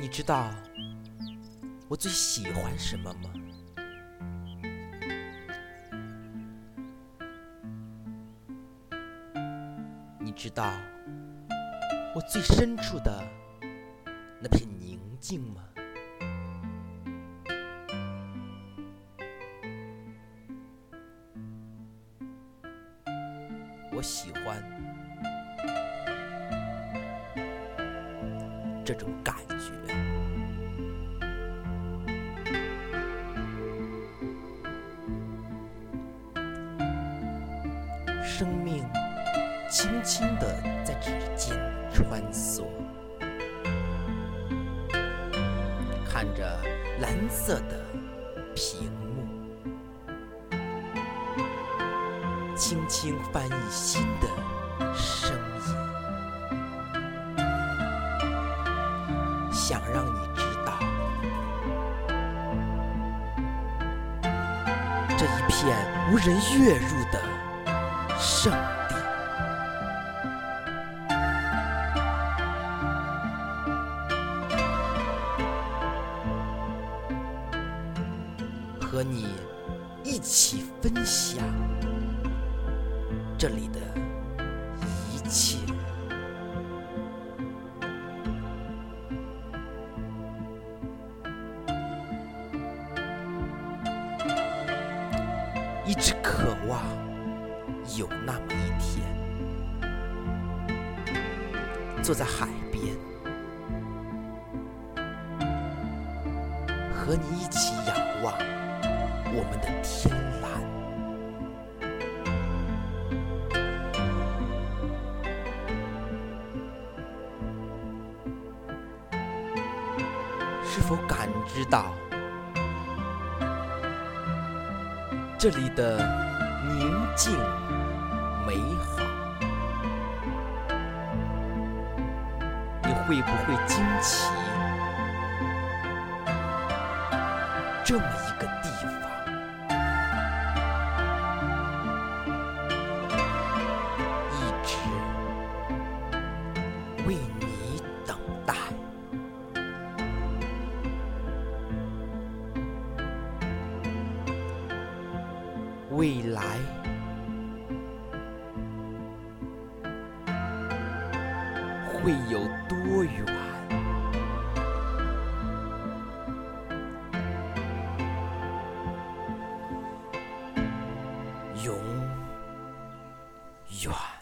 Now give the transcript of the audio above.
你知道我最喜欢什么吗？你知道我最深处的那片宁静吗？我喜欢这种感觉。生命轻轻地在指尖穿梭，看着蓝色的屏幕，轻轻翻译新的声音，想让你知道，这一片无人跃入的圣地。和你一起分享这里的一切。一直渴望有那么一天，坐在海边，和你一起仰望我们的天蓝。是否感知到这里的宁静美好？你会不会惊奇？这么一个未来会有多远？永远。